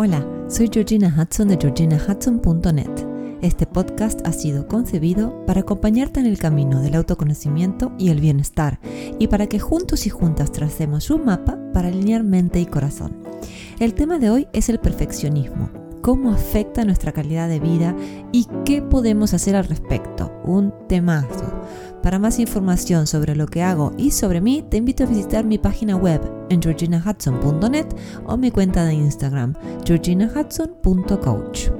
Hola, soy Georgina Hudson de georginahudson.net. Este podcast ha sido concebido para acompañarte en el camino del autoconocimiento y el bienestar y para que juntos y juntas tracemos un mapa para alinear mente y corazón. El tema de hoy es el perfeccionismo, cómo afecta nuestra calidad de vida y qué podemos hacer al respecto. Un temazo. Para más información sobre lo que hago y sobre mí, te invito a visitar mi página web en georginahudson.net o mi cuenta de Instagram, georginahudson.coach.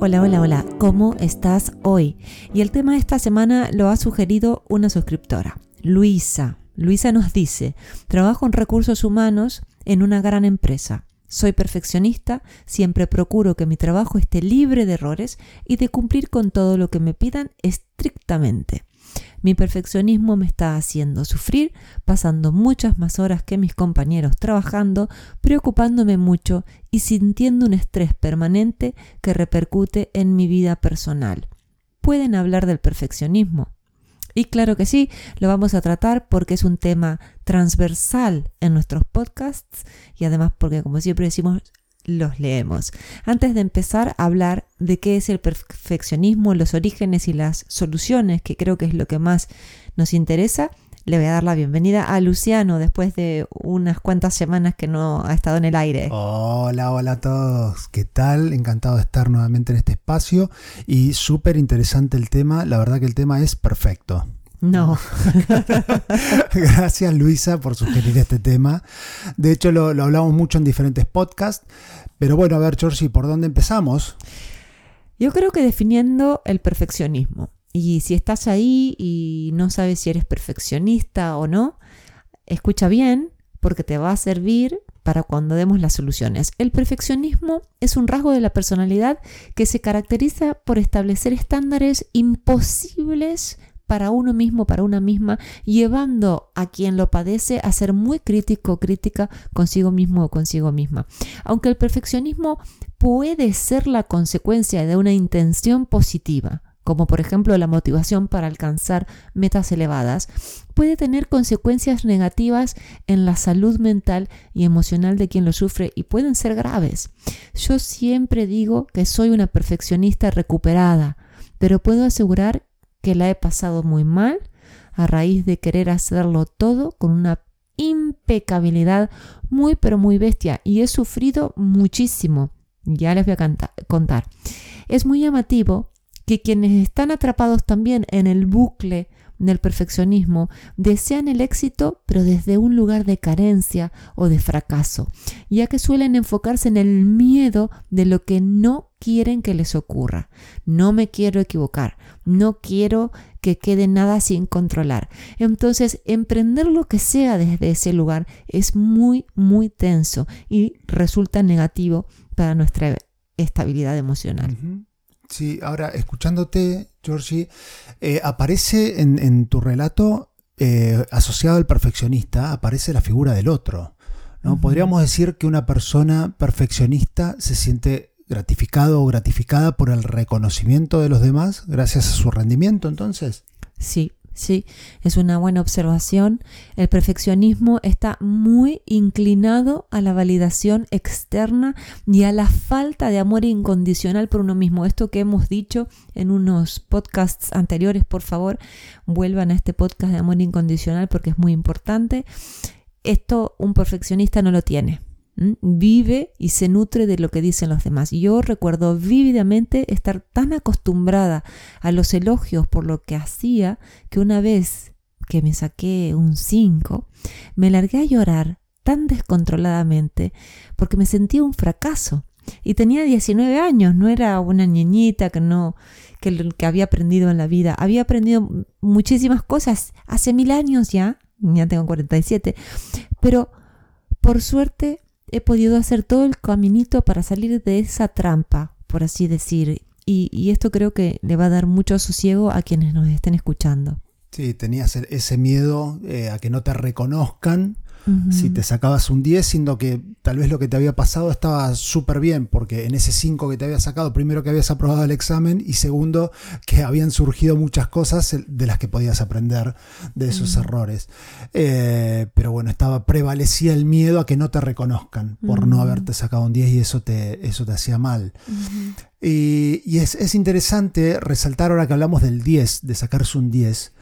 Hola, hola, hola, ¿cómo estás hoy? Y el tema de esta semana lo ha sugerido una suscriptora, Luisa. Luisa nos dice, trabajo en recursos humanos en una gran empresa. Soy perfeccionista, siempre procuro que mi trabajo esté libre de errores y de cumplir con todo lo que me pidan estrictamente. Mi perfeccionismo me está haciendo sufrir, pasando muchas más horas que mis compañeros trabajando, preocupándome mucho y sintiendo un estrés permanente que repercute en mi vida personal. ¿Pueden hablar del perfeccionismo? Y claro que sí, lo vamos a tratar porque es un tema transversal en nuestros podcasts y además porque, como siempre decimos, los leemos. Antes de empezar a hablar de qué es el perfeccionismo, los orígenes y las soluciones, que creo que es lo que más nos interesa, le voy a dar la bienvenida a Luciano después de unas cuantas semanas que no ha estado en el aire. Hola, hola a todos. ¿Qué tal? Encantado de estar nuevamente en este espacio y súper interesante el tema. La verdad que el tema es perfecto. No. Gracias Luisa por sugerir este tema. De hecho lo, lo, hablamos mucho en diferentes podcasts. Pero bueno, a ver, Georgie, ¿por dónde empezamos? Yo creo que definiendo el perfeccionismo. Y si estás ahí y no sabes si eres perfeccionista o no, escucha bien porque te va a servir para cuando demos las soluciones. El perfeccionismo es un rasgo de la personalidad que se caracteriza por establecer estándares imposibles para uno mismo, para una misma, llevando a quien lo padece a ser muy crítico o crítica consigo mismo o consigo misma. Aunque el perfeccionismo puede ser la consecuencia de una intención positiva, como por ejemplo la motivación para alcanzar metas elevadas, puede tener consecuencias negativas en la salud mental y emocional de quien lo sufre y pueden ser graves. Yo siempre digo que soy una perfeccionista recuperada, pero puedo asegurar que la he pasado muy mal a raíz de querer hacerlo todo con una impecabilidad muy pero muy bestia y he sufrido muchísimo. Ya les voy a contar. Es muy llamativo que quienes están atrapados también en el bucle del perfeccionismo desean el éxito pero desde un lugar de carencia o de fracaso, ya que suelen enfocarse en el miedo de lo que no quieren que les ocurra. No me quiero equivocar, no quiero que quede nada sin controlar. Entonces, emprender lo que sea desde ese lugar es muy, muy tenso y resulta negativo para nuestra estabilidad emocional. Sí, ahora escuchándote, Georgie, eh, aparece en, tu relato eh, asociado al perfeccionista, aparece la figura del otro. ¿no? Podríamos decir que una persona perfeccionista se siente gratificado o gratificada por el reconocimiento de los demás gracias a su rendimiento, entonces. Sí, Sí, es una buena observación. El perfeccionismo está muy inclinado a la validación externa y a la falta de amor incondicional por uno mismo. Esto que hemos dicho en unos podcasts anteriores, por favor, vuelvan a este podcast de amor incondicional porque es muy importante. Esto un perfeccionista no lo tiene vive y se nutre de lo que dicen los demás. Yo recuerdo vívidamente estar tan acostumbrada a los elogios por lo que hacía que una vez que me saqué un 5, me largué a llorar tan descontroladamente porque me sentía un fracaso. Y tenía 19 años, no era una niñita que no que, que había aprendido en la vida. Había aprendido muchísimas cosas hace mil años ya, ya tengo 47, pero por suerte he podido hacer todo el caminito para salir de esa trampa, por así decir. Y, esto creo que le va a dar mucho sosiego a quienes nos estén escuchando. Sí, tenías ese miedo eh, a que no te reconozcan si te sacabas un 10, siendo que tal vez lo que te había pasado estaba súper bien, porque en ese 5 que te había sacado, primero que habías aprobado el examen y segundo que habían surgido muchas cosas de las que podías aprender de esos errores. Eh, pero bueno, estaba prevalecía el miedo a que no te reconozcan por no haberte sacado un 10 y eso te, eso te hacía mal. Y, es, interesante resaltar ahora que hablamos del 10, de sacarse un 10,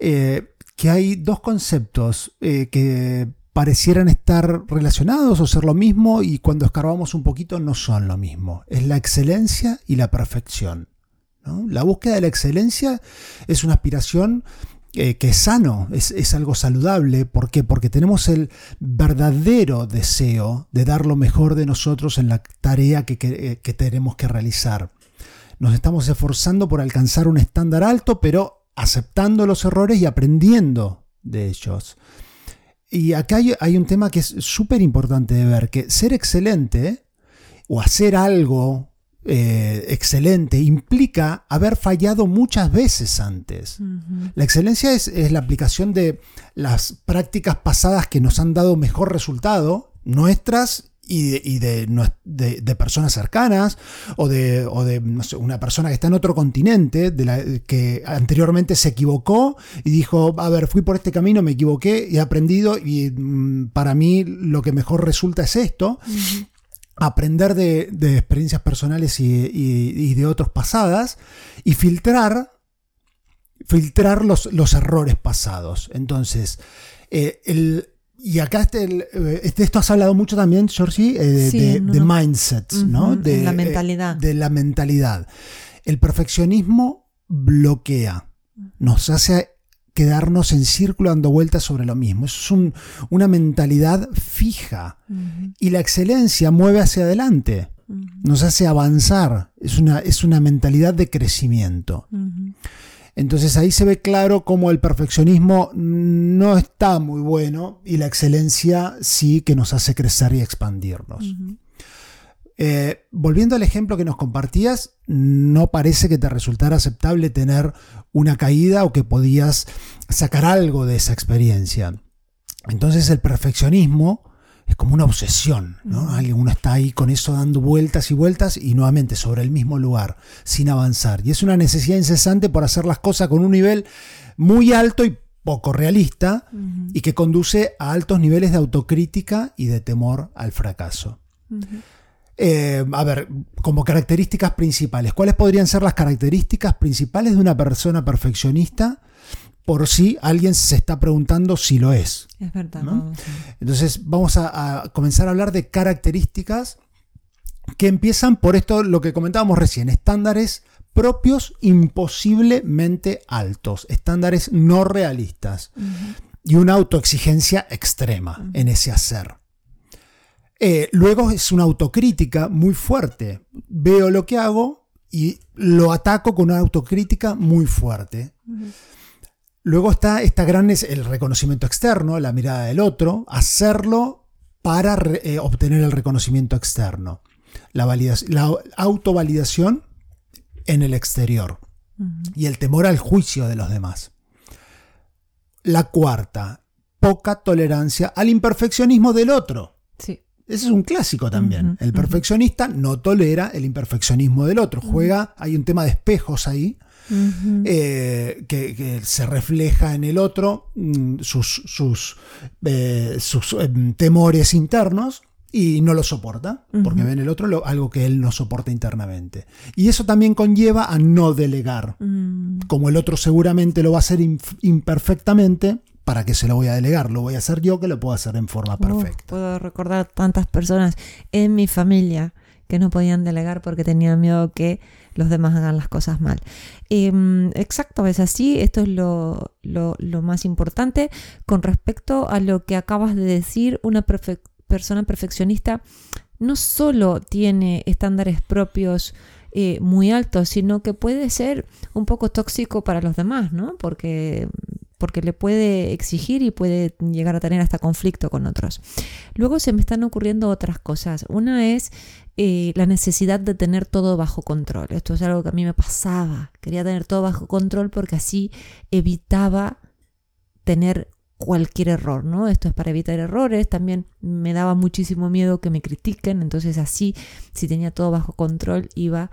eh, que hay dos conceptos eh, que parecieran estar relacionados o ser lo mismo y cuando escarbamos un poquito no son lo mismo. Es la excelencia y la perfección. La búsqueda de la excelencia es una aspiración eh, que es sano, es, algo saludable. ¿Por qué? Porque tenemos el verdadero deseo de dar lo mejor de nosotros en la tarea que, que tenemos que realizar. Nos estamos esforzando por alcanzar un estándar alto, pero aceptando los errores y aprendiendo de ellos. Y acá hay, un tema que es súper importante de ver, que ser excelente o hacer algo eh, excelente implica haber fallado muchas veces antes. La excelencia es, la aplicación de las prácticas pasadas que nos han dado mejor resultado, nuestras y, de, de, personas cercanas o de, una persona que está en otro continente de la, que anteriormente se equivocó y dijo, a ver, fui por este camino, me equivoqué y he aprendido y mm, para mí lo que mejor resulta es esto. Aprender de, experiencias personales y, de otros pasadas y filtrar, filtrar los, los errores pasados. Entonces, eh, el, y acá este, eh, este, esto has hablado mucho también, Georgie, eh, de, de, mindsets, ¿no? De la mentalidad. De, la mentalidad. El perfeccionismo bloquea, nos hace quedarnos en círculo dando vueltas sobre lo mismo. Eso es una mentalidad fija. Y la excelencia mueve hacia adelante, nos hace avanzar. Es una, es una mentalidad de crecimiento. Entonces ahí se ve claro cómo el perfeccionismo no está muy bueno y la excelencia sí que nos hace crecer y expandirnos. Eh, volviendo al ejemplo que nos compartías, no parece que te resultara aceptable tener una caída o que podías sacar algo de esa experiencia. Entonces el perfeccionismo es como una obsesión, ¿no? Uno está ahí con eso dando vueltas y vueltas y nuevamente sobre el mismo lugar, sin avanzar. Y es una necesidad incesante por hacer las cosas con un nivel muy alto y poco realista y que conduce a altos niveles de autocrítica y de temor al fracaso. Eh, a ver, como características principales, ¿cuáles podrían ser las características principales de una persona perfeccionista? Por si alguien se está preguntando si lo es. Es verdad. Entonces vamos a, comenzar a hablar de características que empiezan por esto, lo que comentábamos recién, estándares propios imposiblemente altos, estándares no realistas y una autoexigencia extrema en ese hacer. Eh, luego es una autocrítica muy fuerte. Veo lo que hago y lo ataco con una autocrítica muy fuerte. Luego está esta gran el reconocimiento externo, la mirada del otro, hacerlo para eh, obtener el reconocimiento externo. La, la autovalidación en el exterior y el temor al juicio de los demás. La cuarta, poca tolerancia al imperfeccionismo del otro. Sí. Ese es un clásico también. el perfeccionista no tolera el imperfeccionismo del otro. Juega, hay un tema de espejos ahí eh, que, se refleja en el otro mm, sus, sus, eh, em, temores internos y no lo soporta, porque ve en el otro algo que él no soporta internamente. Y eso también conlleva a no delegar. Mm. Como el otro seguramente lo va a hacer imperfectamente, ¿para qué se lo voy a delegar? Lo voy a hacer yo que lo puedo hacer en forma perfecta. puedo recordar tantas personas en mi familia que no podían delegar porque tenían miedo que los demás hagan las cosas mal. Em, exacto, es así, esto es lo, más importante. Con respecto a lo que acabas de decir, una persona perfeccionista no solo tiene estándares propios eh, muy altos, sino que puede ser un poco tóxico para los demás, ¿no? Porque porque le puede exigir y puede llegar a tener hasta conflicto con otros. Luego se me están ocurriendo otras cosas. Una es eh, la necesidad de tener todo bajo control. Esto es algo que a mí me pasaba. Quería tener todo bajo control porque así evitaba tener cualquier error, ¿no? Esto es para evitar errores, también me daba muchísimo miedo que me critiquen, entonces así, si tenía todo bajo control, iba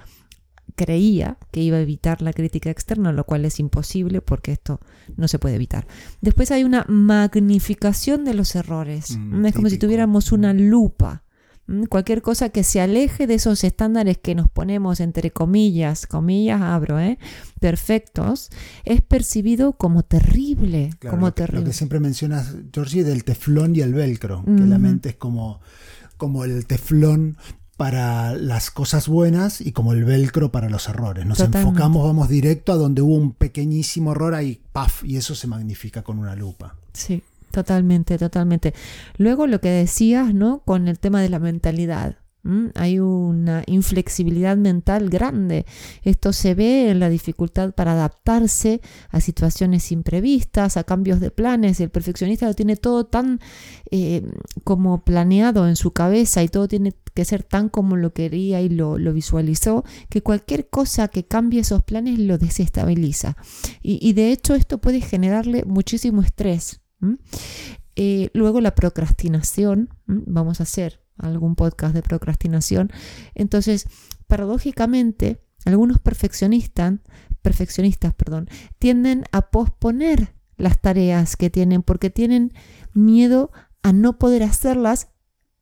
creía que iba a evitar la crítica externa, lo cual es imposible porque esto no se puede evitar. Después hay una magnificación de los errores. Mm, es como si tuviéramos una lupa. ¿m? Cualquier cosa que se aleje de esos estándares que nos ponemos entre comillas, comillas abro, ¿eh? perfectos, es percibido como terrible, Claro, como lo, que, lo terrible. que siempre mencionas, Georgie, del teflón y el velcro, que la mente es como, como el teflón para las cosas buenas y como el velcro para los errores. Nos Totalmente. enfocamos, vamos directo a donde hubo un pequeñísimo error ahí, paf, y eso se magnifica con una lupa. Sí, totalmente, totalmente. Luego lo que decías, ¿no? Con el tema de la mentalidad. Hay una inflexibilidad mental grande. Esto se ve en la dificultad para adaptarse a situaciones imprevistas, a cambios de planes. El perfeccionista lo tiene todo tan eh, como planeado en su cabeza y todo tiene que ser tan como lo quería y lo, visualizó, que cualquier cosa que cambie esos planes lo desestabiliza. Y, de hecho esto puede generarle muchísimo estrés. Eh, luego la procrastinación, vamos a hacer algún podcast de procrastinación. Entonces, paradójicamente, algunos perfeccionistas, perfeccionistas, perdón, tienden a posponer las tareas que tienen porque tienen miedo a no poder hacerlas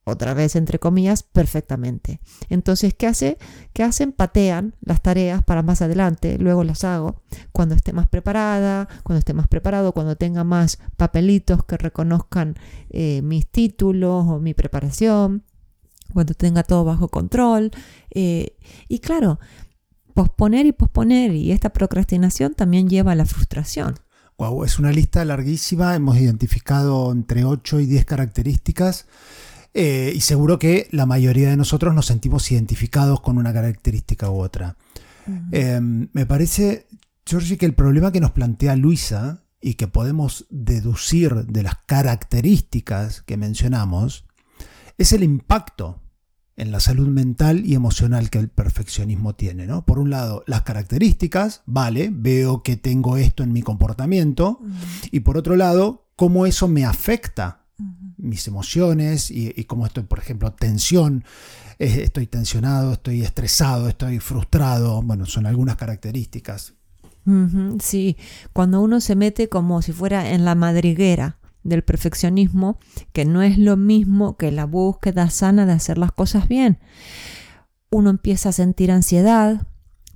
otra vez entre comillas perfectamente. Entonces, ¿qué hace? ¿Qué hacen? Patean las tareas para más adelante, luego las hago cuando esté más preparada, cuando esté más preparado, cuando tenga más papelitos que reconozcan eh, mis títulos o mi preparación, cuando tenga todo bajo control. eh, y claro, posponer y posponer y esta procrastinación también lleva a la frustración. Wow, es una lista larguísima, hemos identificado entre 8 y 10 características. eh, y seguro que la mayoría de nosotros nos sentimos identificados con una característica u otra. Eh, me parece, Georgie, que el problema que nos plantea Luisa y que podemos deducir de las características que mencionamos es el impacto en la salud mental y emocional que el perfeccionismo tiene. ¿no? Por un lado, las características, vale, veo que tengo esto en mi comportamiento, y por otro lado, cómo eso me afecta mis emociones y, y cómo estoy, por ejemplo, tensión, estoy tensionado, estoy estresado, estoy frustrado, bueno, son algunas características. Sí, cuando uno se mete como si fuera en la madriguera del perfeccionismo, que no es lo mismo que la búsqueda sana de hacer las cosas bien. Uno empieza a sentir ansiedad,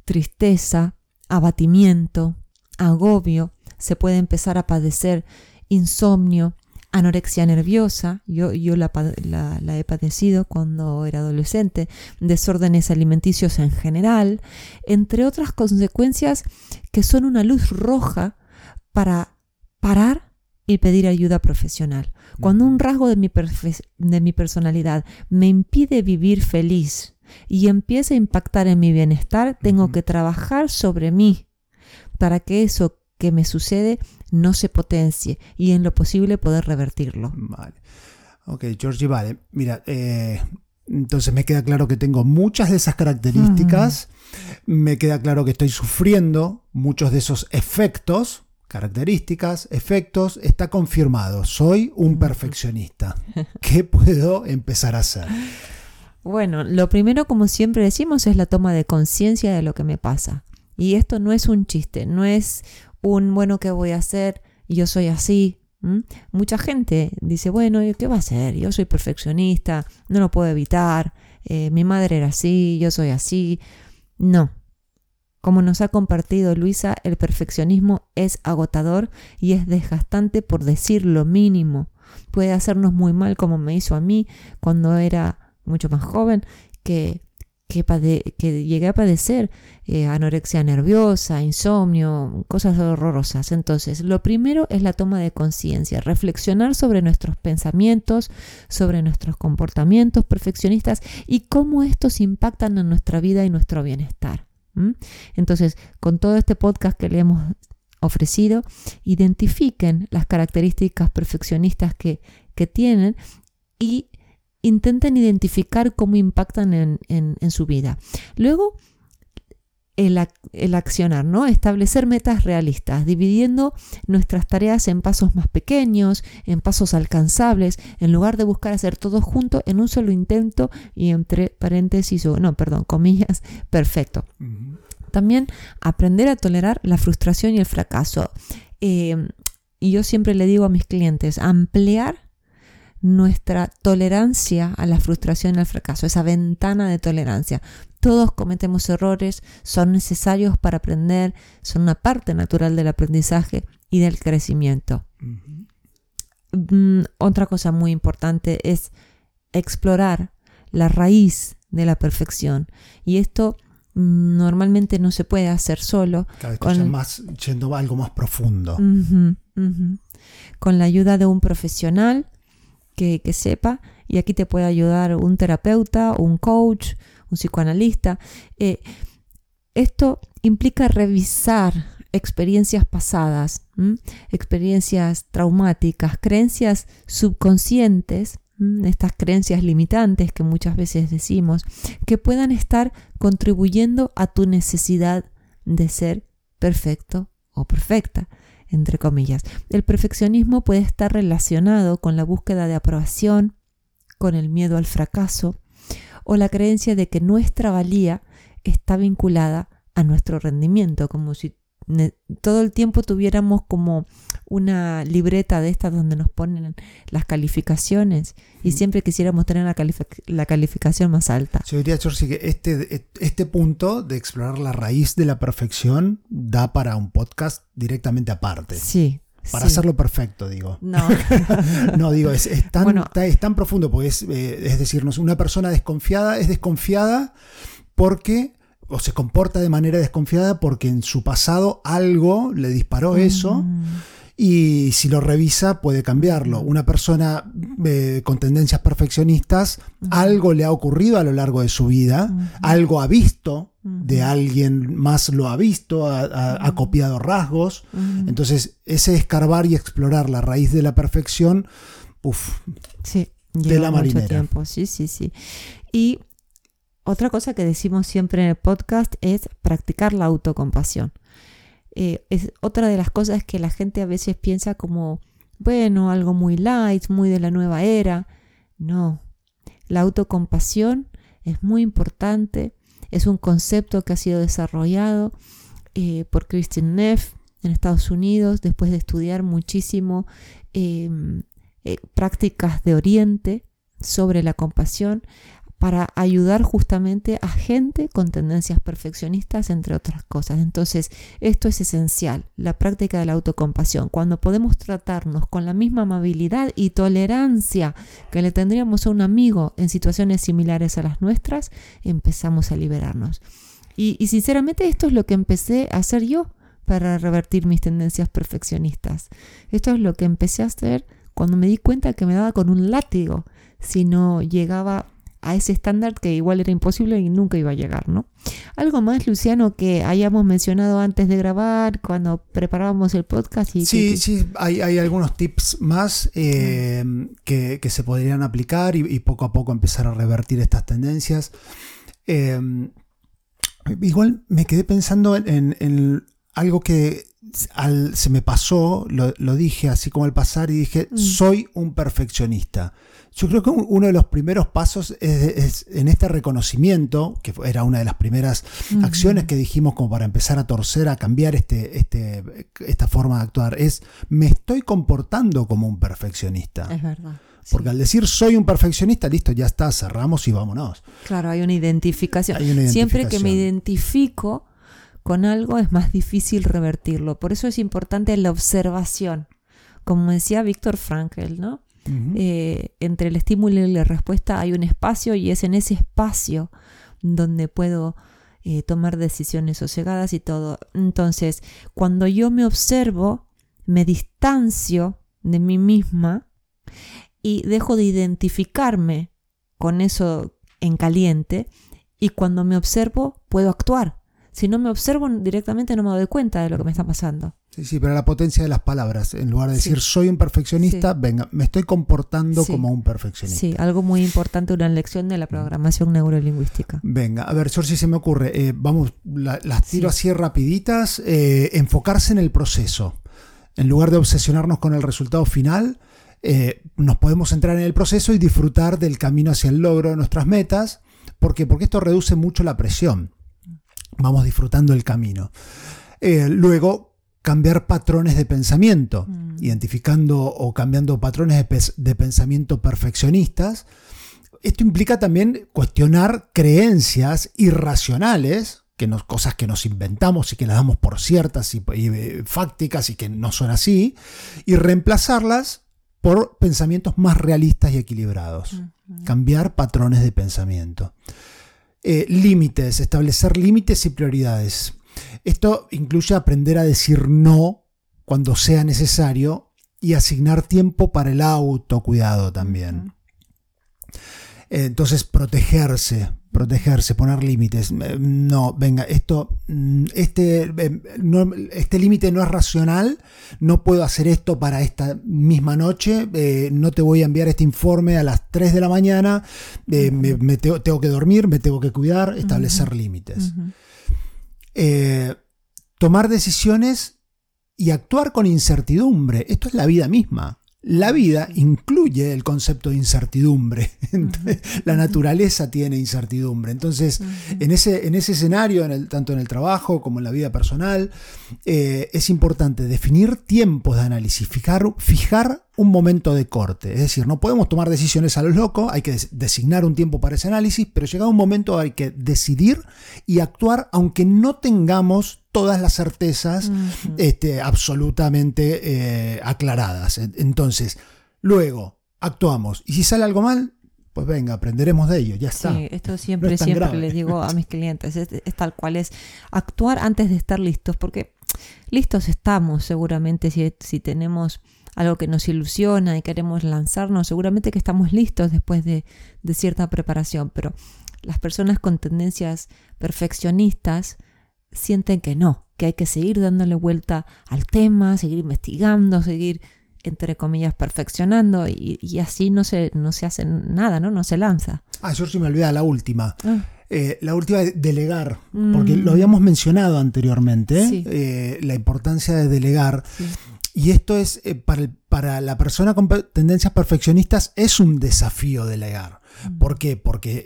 tristeza, abatimiento, agobio, se puede empezar a padecer insomnio, anorexia nerviosa, yo, yo la, la- la he padecido cuando era adolescente, desórdenes alimenticios en general, entre otras consecuencias que son una luz roja para parar y pedir ayuda profesional. Cuando un rasgo de mi, de mi personalidad me impide vivir feliz y empieza a impactar en mi bienestar, tengo que trabajar sobre mí para que eso que me sucede no se potencie y en lo posible poder revertirlo. Vale. Ok, Georgie, vale. Mira, eh, entonces me queda claro que tengo muchas de esas características. Me queda claro que estoy sufriendo muchos de esos efectos, características, efectos. Está confirmado. Soy un perfeccionista. ¿Qué puedo empezar a hacer? Bueno, lo primero, como siempre decimos, es la toma de conciencia de lo que me pasa. Y esto no es un chiste, no es un, bueno, ¿qué voy a hacer? Yo soy así. Mucha gente dice, bueno, ¿qué va a hacer? Yo soy perfeccionista, no lo puedo evitar, eh, mi madre era así, yo soy así. No. Como nos ha compartido Luisa, el perfeccionismo es agotador y es desgastante por decir lo mínimo. Puede hacernos muy mal como me hizo a mí cuando era mucho más joven, que, llegué a padecer eh, anorexia nerviosa, insomnio, cosas horrorosas. Entonces, lo primero es la toma de conciencia, reflexionar sobre nuestros pensamientos, sobre nuestros comportamientos perfeccionistas y cómo estos impactan en nuestra vida y nuestro bienestar. Entonces, con todo este podcast que le hemos ofrecido, identifiquen las características perfeccionistas que, que tienen y intenten identificar cómo impactan en, en- en su vida. Luego, el, el, accionar, ¿no? Establecer metas realistas, dividiendo nuestras tareas en pasos más pequeños, en pasos alcanzables, en lugar de buscar hacer todo junto en un solo intento y entre paréntesis o no, perdón, comillas, perfecto. También aprender a tolerar la frustración y el fracaso. Eh, y yo siempre le digo a mis clientes, ampliar nuestra tolerancia a la frustración y al fracaso, esa ventana de tolerancia. Todos cometemos errores, son necesarios para aprender, son una parte natural del aprendizaje y del crecimiento. Mm, otra cosa muy importante es explorar la raíz de la perfección. Y esto mm, normalmente no se puede hacer solo. con, más, yendo a algo más profundo. Con la ayuda de un profesional que, sepa, y aquí te puede ayudar un terapeuta, un coach, un psicoanalista. Eh, esto implica revisar experiencias pasadas, experiencias traumáticas, creencias subconscientes, estas creencias limitantes que muchas veces decimos, que puedan estar contribuyendo a tu necesidad de ser perfecto o perfecta entre comillas. El perfeccionismo puede estar relacionado con la búsqueda de aprobación, con el miedo al fracaso o la creencia de que nuestra valía está vinculada a nuestro rendimiento, como si todo el tiempo tuviéramos como una libreta de estas donde nos ponen las calificaciones y siempre quisiéramos tener la, calificación más alta. Yo diría, George, que este, este punto de explorar la raíz de la perfección da para un podcast directamente aparte. Sí. Para hacerlo perfecto, digo. No. no, digo, es, tan, es, tan, profundo, porque es, eh, es decirnos, una persona desconfiada es desconfiada porque o se comporta de manera desconfiada porque en su pasado algo le disparó eso mm. Y si lo revisa puede cambiarlo. Una persona eh, con tendencias perfeccionistas, algo le ha ocurrido a lo largo de su vida, algo ha visto de alguien más lo ha visto, ha, copiado rasgos. Entonces, ese escarbar y explorar la raíz de la perfección, uff, sí, de la marinera. Tiempo. Sí, sí, sí. Y otra cosa que decimos siempre en el podcast es practicar la autocompasión. Eh, es otra de las cosas que la gente a veces piensa como, bueno, algo muy light, muy de la nueva era. No, la autocompasión es muy importante, es un concepto que ha sido desarrollado eh, por Christian Neff en Estados Unidos después de estudiar muchísimo em, eh, prácticas de Oriente sobre la compasión para ayudar justamente a gente con tendencias perfeccionistas, entre otras cosas. Entonces, esto es esencial, la práctica de la autocompasión. Cuando podemos tratarnos con la misma amabilidad y tolerancia que le tendríamos a un amigo en situaciones similares a las nuestras, empezamos a liberarnos. Y, sinceramente esto es lo que empecé a hacer yo para revertir mis tendencias perfeccionistas. Esto es lo que empecé a hacer cuando me di cuenta que me daba con un látigo si no llegaba a ese estándar que igual era imposible y nunca iba a llegar, ¿no? Algo más, Luciano, que hayamos mencionado antes de grabar, cuando preparábamos el podcast. Y sí, sí, hay, algunos tips más eh, que, se podrían aplicar y, poco a poco empezar a revertir estas tendencias. Eh, igual me quedé pensando en, algo que se me pasó, lo, dije así como al pasar y dije, mm. soy un perfeccionista. Yo creo que uno de los primeros pasos es, en este reconocimiento, que era una de las primeras acciones que dijimos como para empezar a torcer, a cambiar este, este, esta forma de actuar, es me estoy comportando como un perfeccionista. Es verdad. Porque al decir soy un perfeccionista, listo, ya está, cerramos y vámonos. Claro, hay una identificación. Siempre que me identifico con algo es más difícil revertirlo. Por eso es importante la observación. Como decía Víctor Frankl, ¿no? Eh, entre el estímulo y la respuesta hay un espacio y es en ese espacio donde puedo eh, tomar decisiones sosegadas y todo. Entonces, cuando yo me observo, me distancio de mí misma y dejo de identificarme con eso en caliente y cuando me observo puedo actuar. Si no me observo directamente no me doy cuenta de lo que me está pasando. Sí, sí, pero la potencia de las palabras. En lugar de decir soy un perfeccionista, venga, me estoy comportando como un perfeccionista. Sí, algo muy importante, una lección de la programación neurolingüística. Venga, a ver, si se me ocurre. Eh, vamos, las tiro así rapiditas. Eh, enfocarse en el proceso. En lugar de obsesionarnos con el resultado final, eh, nos podemos centrar en el proceso y disfrutar del camino hacia el logro de nuestras metas. ¿Por qué? Porque esto reduce mucho la presión. Vamos disfrutando el camino. luego, cambiar patrones de pensamiento, mm. identificando o cambiando patrones de, pensamiento perfeccionistas. Esto implica también cuestionar creencias irracionales, que nos, cosas que nos inventamos y que las damos por ciertas y, eh, fácticas y que no son así, y reemplazarlas por pensamientos más realistas y equilibrados. Cambiar patrones de pensamiento. Eh, límites, establecer límites y prioridades. Esto incluye aprender a decir no cuando sea necesario y asignar tiempo para el autocuidado también. Entonces, protegerse, protegerse, poner límites. Eh, no, venga, esto, mm, este, eh, este límite no es racional, no puedo hacer esto para esta misma noche, eh, no te voy a enviar este informe a las 3 de la mañana, me, tengo, que dormir, me tengo que cuidar, establecer límites. Eh, tomar decisiones y actuar con incertidumbre. Esto es la vida misma. La vida incluye el concepto de incertidumbre. la naturaleza tiene incertidumbre. Entonces, en, ese, en ese escenario, tanto en el trabajo como en la vida personal, eh, es importante definir tiempos de análisis, fijar, fijar un momento de corte. Es decir, no podemos tomar decisiones a los locos, hay que designar un tiempo para ese análisis, pero llegado un momento hay que decidir y actuar aunque no tengamos todas las certezas este, absolutamente eh, aclaradas. Entonces, luego actuamos. Y si sale algo mal, pues venga, aprenderemos de ello, ya está. Sí, esto siempre, siempre les digo a mis clientes, es, tal cual es actuar antes de estar listos, porque listos estamos seguramente si, si tenemos algo que nos ilusiona y queremos lanzarnos, seguramente que estamos listos después de, de cierta preparación, pero las personas con tendencias perfeccionistas sienten que no, que hay que seguir dándole vuelta al tema, seguir investigando, seguir entre comillas, perfeccionando y, así no se, no se hace nada, ¿no? No se lanza. Ah, yo sí me olvidaba la última. Ah. Eh, la última es delegar, porque lo mm. habíamos mencionado anteriormente, eh, la importancia de delegar. Y esto es, eh, para, para, la persona con tendencias perfeccionistas, es un desafío delegar. ¿Por qué? Porque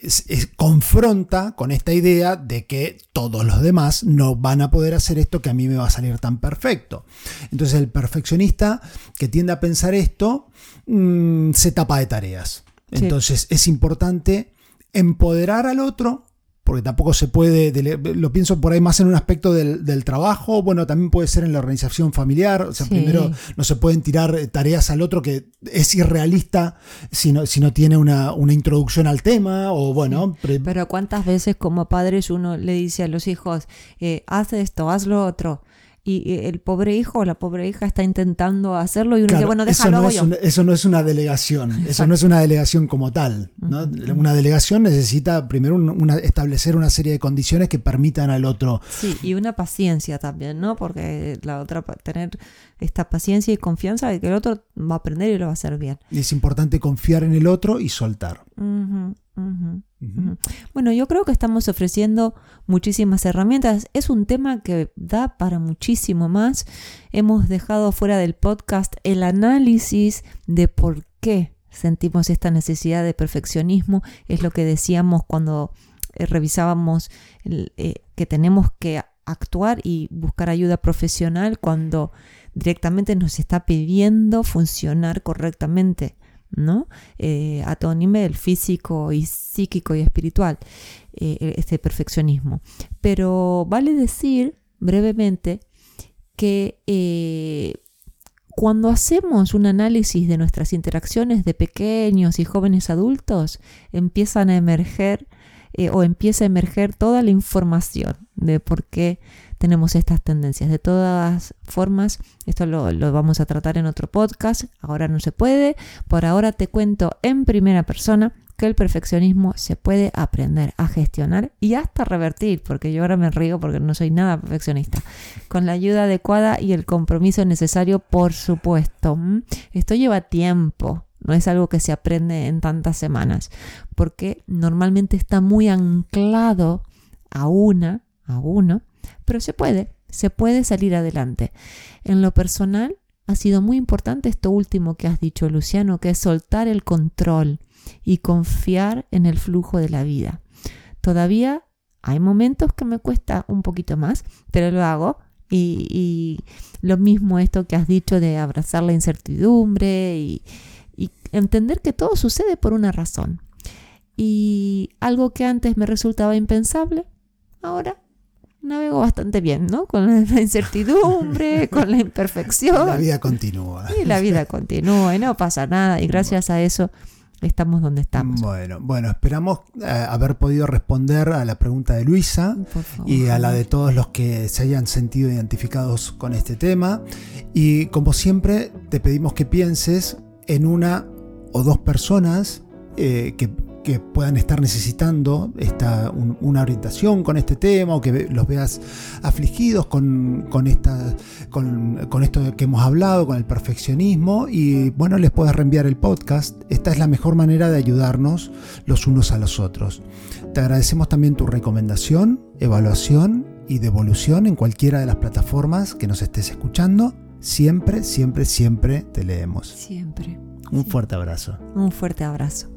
confronta con esta idea de que todos los demás no van a poder hacer esto que a mí me va a salir tan perfecto. Entonces el perfeccionista que tiende a pensar esto mm, se tapa de tareas. Entonces es importante empoderar al otro porque tampoco se puede, lo pienso por ahí más en un aspecto del, trabajo, bueno, también puede ser en la organización familiar, o sea, primero no se pueden tirar eh, tareas al otro que es irrealista si no, si no tiene una, introducción al tema, o bueno. Pero cuántas veces como padres uno le dice a los hijos, eh, haz esto, haz lo otro, y el pobre hijo o la pobre hija está intentando hacerlo y uno dice, bueno, déjalo. Eso no, es una, eso no es una delegación, eso no es una delegación como tal. Una delegación necesita primero establecer una serie de condiciones que permitan al otro. Sí, y una paciencia también, ¿no? Porque la otra, tener esta paciencia y confianza de que el otro va a aprender y lo va a hacer bien. Y es importante confiar en el otro y soltar. Bueno, yo creo que estamos ofreciendo muchísimas herramientas. Es un tema que da para muchísimo más. Hemos dejado fuera del podcast el análisis de por qué sentimos esta necesidad de perfeccionismo. Es lo que decíamos cuando eh, revisábamos eh, que tenemos que actuar y buscar ayuda profesional cuando directamente nos está pidiendo funcionar correctamente. ¿No? Eh, a todo nivel, físico y psíquico y espiritual, eh, este perfeccionismo. Pero vale decir brevemente que eh, cuando hacemos un análisis de nuestras interacciones de pequeños y jóvenes adultos, empiezan a emerger o empieza a emerger toda la información de por qué tenemos estas tendencias. De todas formas, esto lo, vamos a tratar en otro podcast, ahora no se puede, por ahora te cuento en primera persona que el perfeccionismo se puede aprender a gestionar y hasta revertir, porque yo ahora me río porque no soy nada perfeccionista, con la ayuda adecuada y el compromiso necesario, por supuesto. Esto lleva tiempo, no es algo que se aprende en tantas semanas, porque normalmente está muy anclado a una, a uno, pero se puede, se puede salir adelante. En lo personal, ha sido muy importante esto último que has dicho, Luciano, que es soltar el control y confiar en el flujo de la vida. Todavía hay momentos que me cuesta un poquito más, pero lo hago. Y, lo mismo esto que has dicho de abrazar la incertidumbre y entender que todo sucede por una razón. Y algo que antes me resultaba impensable, ahora navego bastante bien, ¿no? Con la incertidumbre, con la imperfección. La vida continúa. Y la vida continúa y no pasa nada. Y gracias a eso estamos donde estamos. Bueno, bueno, esperamos eh, haber podido responder a la pregunta de Luisa y a la de todos los que se hayan sentido identificados con este tema. Y como siempre, te pedimos que pienses en una o dos personas eh, que que puedan estar necesitando esta, una orientación con este tema o que los veas afligidos con, esta, con, esto que hemos hablado, con el perfeccionismo y bueno, les puedes reenviar el podcast. Esta es la mejor manera de ayudarnos los unos a los otros. Te agradecemos también tu recomendación, evaluación y devolución en cualquiera de las plataformas que nos estés escuchando. Siempre, siempre, siempre te leemos. Siempre. Un fuerte abrazo. Un fuerte abrazo.